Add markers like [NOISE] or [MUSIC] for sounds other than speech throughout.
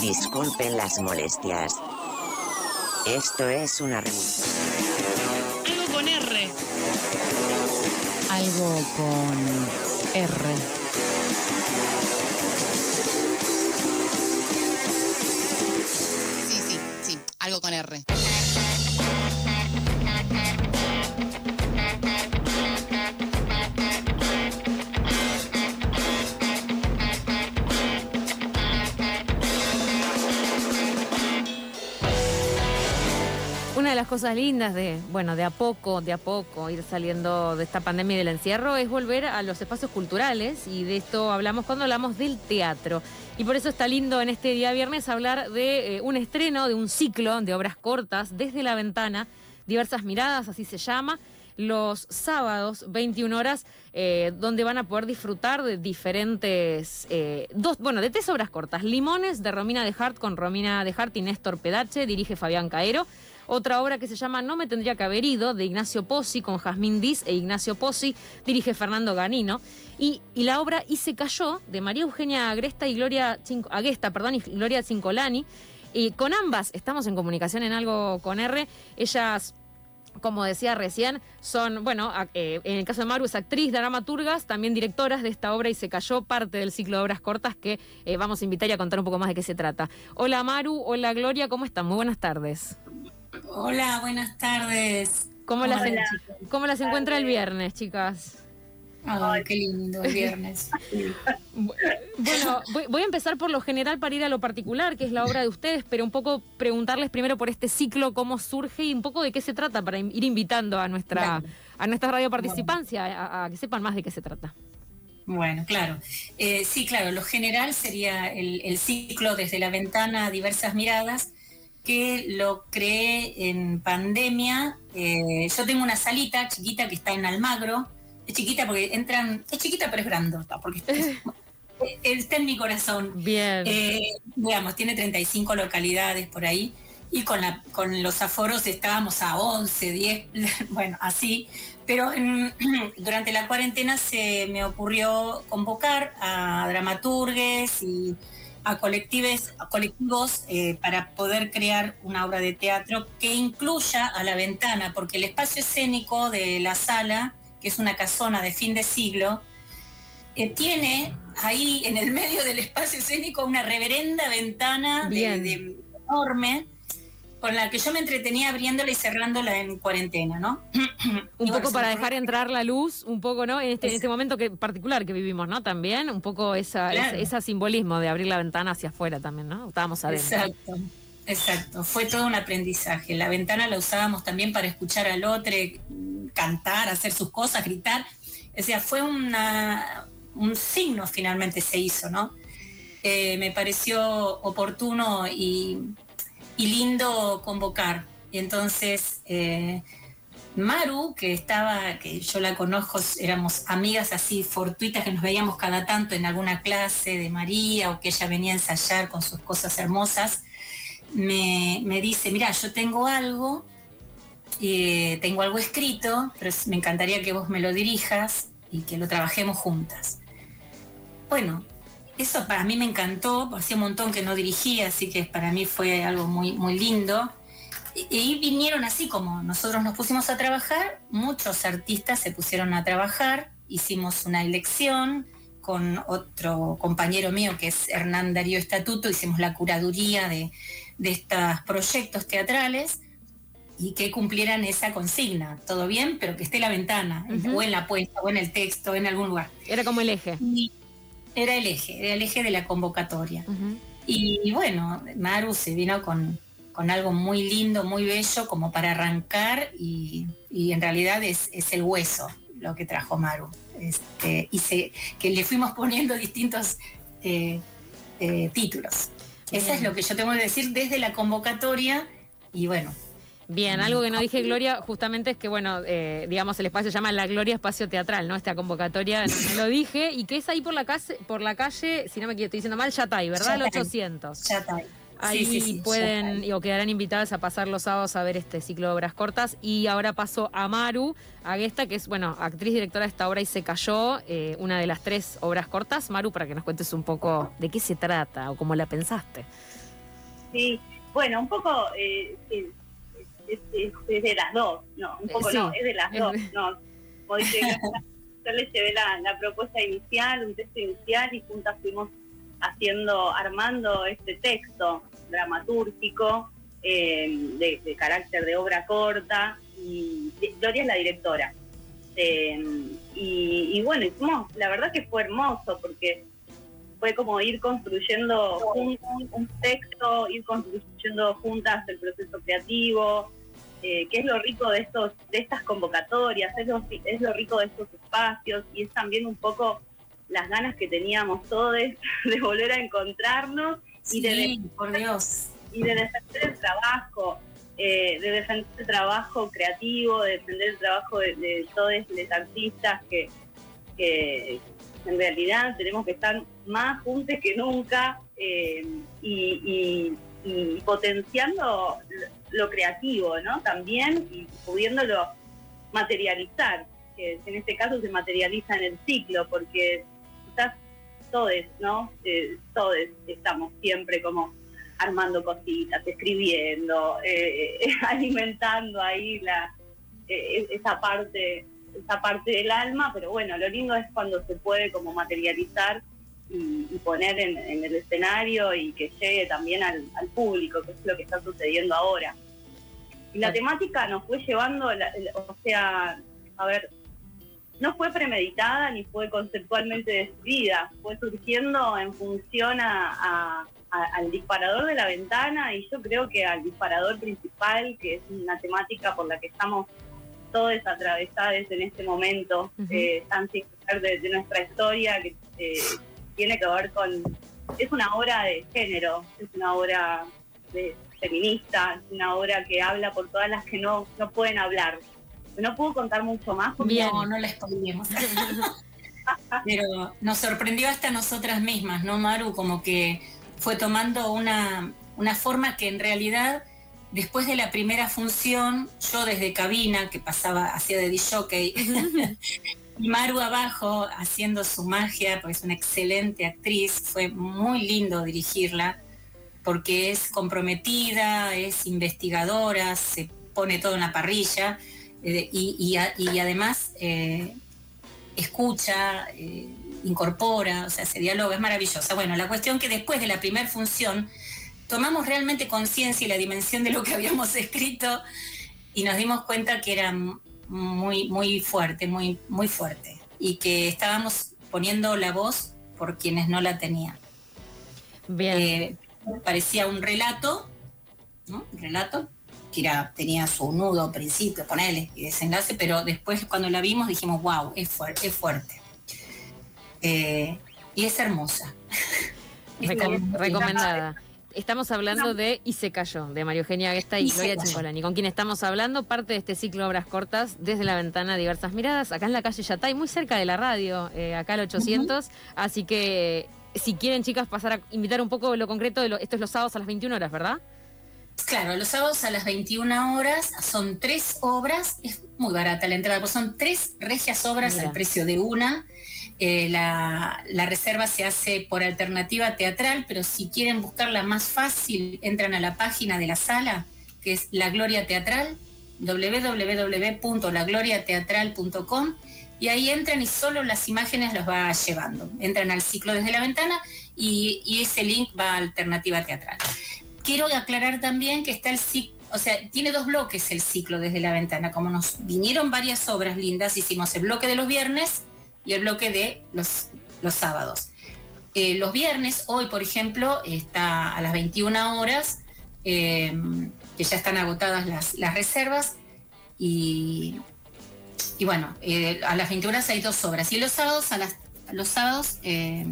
Disculpen las molestias. Esto es una revolución. Algo con R. Algo con R. Sí, sí, sí. Algo con R. de las cosas lindas de, bueno, de a poco, de a poco ir saliendo de esta pandemia y del encierro es volver a los espacios culturales y de esto hablamos cuando hablamos del teatro. Y por eso está lindo en este día viernes hablar de eh, un estreno, de un ciclo de obras cortas desde la ventana, diversas miradas, así se llama, los sábados, 21 horas, eh, donde van a poder disfrutar de diferentes, eh, dos, bueno, de tres obras cortas. Limones de Romina de Hart con Romina de Hart y Néstor Pedache, dirige Fabián Caero. Otra obra que se llama No me tendría que haber ido, de Ignacio Pozzi, con Jazmín Diz e Ignacio Pozzi, dirige Fernando Ganino. Y, y la obra Y se cayó, de María Eugenia Agresta y Gloria perdón, y Gloria Cincolani. Y con ambas estamos en comunicación en algo con R. Ellas como decía recién, son, bueno, eh, en el caso de Maru es actriz, dramaturgas, también directoras de esta obra y se cayó parte del ciclo de obras cortas que eh, vamos a invitar y a contar un poco más de qué se trata. Hola Maru, hola Gloria, ¿cómo están? Muy buenas tardes. Hola, buenas tardes. ¿Cómo las, ¿cómo las encuentra el viernes, chicas? Ay, qué lindo el viernes. Bu- [LAUGHS] Bueno, voy, voy a empezar por lo general para ir a lo particular, que es la obra de ustedes, pero un poco preguntarles primero por este ciclo, cómo surge y un poco de qué se trata, para ir invitando a nuestra, a nuestra radio participancia a, a que sepan más de qué se trata. Bueno, claro. Eh, sí, claro, lo general sería el, el ciclo desde la ventana, diversas miradas, que lo creé en pandemia. Eh, yo tengo una salita chiquita que está en Almagro. Es chiquita porque entran, es chiquita pero es grandota, porque [LAUGHS] está en mi corazón. Bien. Eh, digamos, tiene 35 localidades por ahí y con, la, con los aforos estábamos a 11, 10, [LAUGHS] bueno, así. Pero en- [CLEARS THROAT] durante la cuarentena se me ocurrió convocar a dramaturgues y a, colectives, a colectivos eh, para poder crear una obra de teatro que incluya a la ventana, porque el espacio escénico de la sala, que es una casona de fin de siglo, eh, tiene ahí en el medio del espacio escénico una reverenda ventana de- enorme con la que yo me entretenía abriéndola y cerrándola en cuarentena, ¿no? [CLEARS THROAT] Un poco para dejar entrar la luz, un poco, ¿no? En este, en este momento que, particular que vivimos, ¿no? También, un poco esa, Claro. ese, simbolismo de abrir la ventana hacia afuera también, ¿no? Estábamos adentro. Exacto, exacto. Fue todo un aprendizaje. La ventana la usábamos también para escuchar al otro, cantar, hacer sus cosas, gritar. O sea, fue una, un signo finalmente se hizo, ¿no? Eh, me pareció oportuno y, y lindo convocar. Y entonces eh, Maru, que estaba, que yo la conozco, éramos amigas así fortuitas que nos veíamos cada tanto en alguna clase de María o que ella venía a ensayar con sus cosas hermosas, me, me dice, mira, yo tengo algo, eh, tengo algo escrito, pero me encantaría que vos me lo dirijas y que lo trabajemos juntas. Bueno, eso para mí me encantó, hacía un montón que no dirigía, así que para mí fue algo muy, muy lindo. Y, y vinieron así como nosotros nos pusimos a trabajar, muchos artistas se pusieron a trabajar, hicimos una elección con otro compañero mío que es Hernán Darío Estatuto, hicimos la curaduría de, de estos proyectos teatrales y que cumplieran esa consigna, todo bien, pero que esté en la ventana, o en la puesta, o en el texto, en algún lugar. Era como el eje. Y era el eje, era el eje de la convocatoria. Y bueno, Maru se vino con, con algo muy lindo, muy bello, como para arrancar, y, y en realidad es, es el hueso lo que trajo Maru. Este, y se, que le fuimos poniendo distintos eh, eh, títulos. Eso es lo que yo tengo que decir desde la convocatoria, y bueno, Bien, algo que no dije, Gloria, justamente es que, bueno, eh, digamos, el espacio se llama La Gloria Espacio Teatral, ¿no? Esta convocatoria, no, lo dije, y que es ahí por la calle, por la calle, si no me estoy diciendo mal, Yatay, ¿verdad? El Yatay. 800. ya está. ahí. Ahí Sí, sí, sí, pueden o quedarán invitadas a pasar los sábados a ver este ciclo de obras cortas. Y ahora paso a Maru Aguesta, que es, bueno, actriz directora de esta obra y se cayó, eh, una de las tres obras cortas. Maru, para que nos cuentes un poco de qué se trata o cómo la pensaste. Sí, bueno, un poco eh, es, es- es- es de las dos, no, un poco Sí, no, es de las es dos, de- no. Como dice, [LAUGHS] yo le llevé la, la propuesta inicial, un texto inicial y juntas fuimos haciendo, armando este texto dramatúrgico eh, de, de carácter de obra corta y Gloria es la directora. Eh, y, y bueno, hicimos, la verdad que fue hermoso porque fue como ir construyendo un, un- un texto, ir construyendo juntas el proceso creativo, eh, que es lo rico de estos, de estas convocatorias, es lo, es lo rico de estos espacios y es también un poco las ganas que teníamos todos [LAUGHS] de volver a encontrarnos y de Sí, por Dios. y de defender el trabajo, eh, de defender el trabajo creativo, de defender el trabajo de, de todos los artistas que, que en realidad tenemos que estar más juntos que nunca eh, y, y- y potenciando lo creativo, ¿no? También y pudiéndolo materializar, que en este caso se materializa en el ciclo, porque quizás todos, ¿no? Eh, todos estamos siempre como armando cositas, escribiendo, eh, [LAUGHS] alimentando ahí la eh, esa parte esa parte del alma, pero bueno, lo lindo es cuando se puede como materializar y, y poner en, en el escenario y que llegue también al, al público, que es lo que está sucediendo ahora. Y la temática nos fue llevando, la- el- o sea, a ver, no fue premeditada ni fue conceptualmente decidida, fue surgiendo en función a, a- a- al disparador de la ventana y yo creo que al disparador principal, que es una temática por la que estamos todos atravesados en este momento, Ujú. eh, tan singular de, de nuestra historia, que eh, tiene que ver con... Es una obra de género, es una obra de, feminista, es una obra que habla por todas las que no, no pueden hablar. No puedo contar mucho más porque Bien. No, no la spoilemos. [LAUGHS] Pero nos sorprendió hasta nosotras mismas, ¿no, Maru? Como que fue tomando una, una forma que en realidad, después de la primera función, yo desde cabina, que pasaba, hacía de jockey, y [LAUGHS] Maru abajo haciendo su magia, porque es una excelente actriz, fue muy lindo dirigirla, porque es comprometida, es investigadora, se pone todo en la parrilla, eh, y, además eh, escucha, eh, incorpora, o sea, se dialoga, es maravillosa. Bueno, la cuestión que después de la primera función tomamos realmente conciencia y la dimensión de lo que [LAUGHS] habíamos escrito y nos dimos cuenta que era muy, muy fuerte, muy, muy fuerte. Y que estábamos poniendo la voz por quienes no la tenían. Bien. Eh, parecía un relato, ¿no? Un relato que era, tenía su nudo, principio, ponele, y desenlace, pero después cuando la vimos dijimos, wow, es fuerte, es fuerte. Eh, y es hermosa. [LAUGHS] Recom- recomendada. Estamos hablando de Y se cayó, de María Eugenia Aguesta y Gloria cayó. Chingolani, con quien estamos hablando parte de este ciclo de obras cortas desde la ventana diversas miradas, acá en la calle Yatay, muy cerca de la radio, eh, acá al 800. Así que si quieren, chicas, pasar a invitar un poco lo concreto, de lo- esto es los sábados a las 21 horas, ¿verdad? Claro, los sábados a las 21 horas son tres obras, es muy barata la entrada, pues son tres regias obras Mira. al precio de una. Eh, la, reserva se hace por alternativa teatral, pero si quieren buscarla más fácil, entran a la página de la sala, que es La Gloria Teatral, www.lagloriateatral.com, y ahí entran y solo las imágenes los va llevando. Entran al ciclo desde la ventana y, y ese link va a alternativa teatral. Quiero aclarar también que está el ciclo, o sea, tiene dos bloques el ciclo desde la ventana. Como nos vinieron varias obras lindas, hicimos el bloque de los viernes y el bloque de los, los sábados. Eh, los viernes, hoy por ejemplo, está a las 21 horas, eh, que ya están agotadas las, las reservas, y, y bueno, eh, a las 21 horas hay dos obras, y los sábados, a las, los sábados, eh,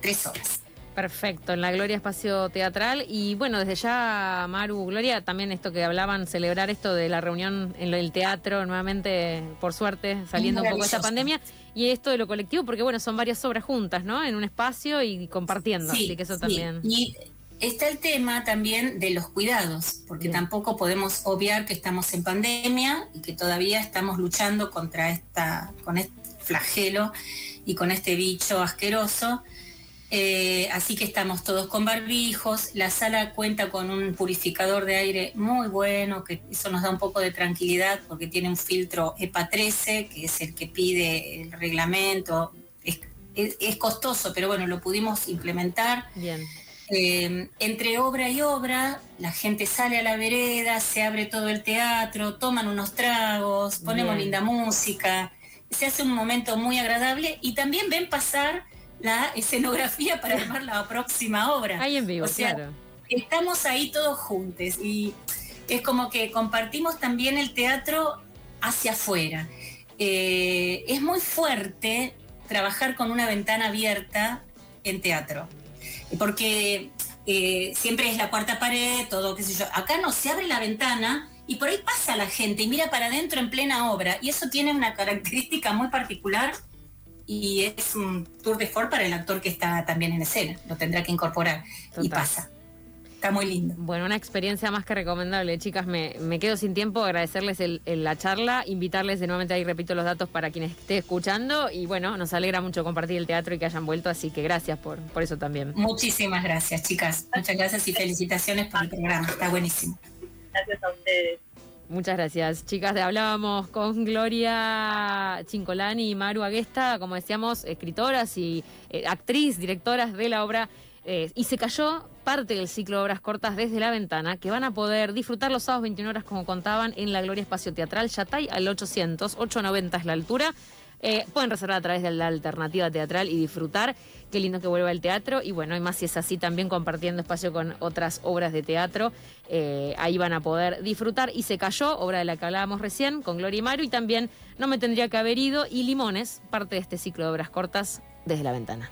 tres horas. Perfecto, en la Gloria Espacio Teatral. Y bueno, desde ya, Maru, Gloria, también esto que hablaban, celebrar esto de la reunión en el teatro, nuevamente, por suerte, saliendo un poco de esta pandemia. Y esto de lo colectivo, porque bueno, son varias obras juntas, ¿no? En un espacio y compartiendo. Sí, así que eso sí. también. Y está el tema también de los cuidados, porque Bien. tampoco podemos obviar que estamos en pandemia y que todavía estamos luchando contra esta, con este flagelo y con este bicho asqueroso. Eh, así que estamos todos con barbijos. La sala cuenta con un purificador de aire muy bueno, que eso nos da un poco de tranquilidad porque tiene un filtro EPA 13, que es el que pide el reglamento. Es, es- es costoso, pero bueno, lo pudimos implementar. Bien. Eh, entre obra y obra, la gente sale a la vereda, se abre todo el teatro, toman unos tragos, ponemos Bien. linda música, se hace un momento muy agradable y también ven pasar la escenografía para armar la próxima obra. Ahí en vivo, O sea, claro. Estamos ahí todos juntos y es como que compartimos también el teatro hacia afuera. Eh, es muy fuerte trabajar con una ventana abierta en teatro, porque eh, siempre es la cuarta pared, todo, qué sé yo. Acá no, se abre la ventana y por ahí pasa la gente y mira para adentro en plena obra. Y eso tiene una característica muy particular y es un tour de force para el actor que está también en escena. Lo tendrá que incorporar. Y pasa. Está muy lindo. Bueno, una experiencia más que recomendable, chicas. Me, me quedo sin tiempo, agradecerles el- el- la charla, invitarles de nuevamente ahí, repito los datos para quienes esté escuchando. Y bueno, nos alegra mucho compartir el teatro y que hayan vuelto, así que gracias por, por eso también. Muchísimas gracias, chicas. Muchas gracias y felicitaciones por el programa. Está buenísimo. Gracias a ustedes. Muchas gracias. Chicas, hablábamos con Gloria Chincolani y Maru Aguesta, como decíamos, escritoras y eh, actriz, directoras de la obra. eh, y se cayó parte del ciclo de obras cortas desde la ventana, que van a poder disfrutar los sábados 21 horas, como contaban, en la Gloria Espacio Teatral Yatay al 800, 890 es la altura. Eh, pueden reservar a través de la alternativa teatral y disfrutar. Qué lindo que vuelva el teatro. Y bueno, y más si es así, también compartiendo espacio con otras obras de teatro. Eh, ahí van a poder disfrutar. Y se cayó, obra de la que hablábamos recién, con Gloria y Mario. Y también No me tendría que haber ido. Y Limones, parte de este ciclo de obras cortas desde la ventana.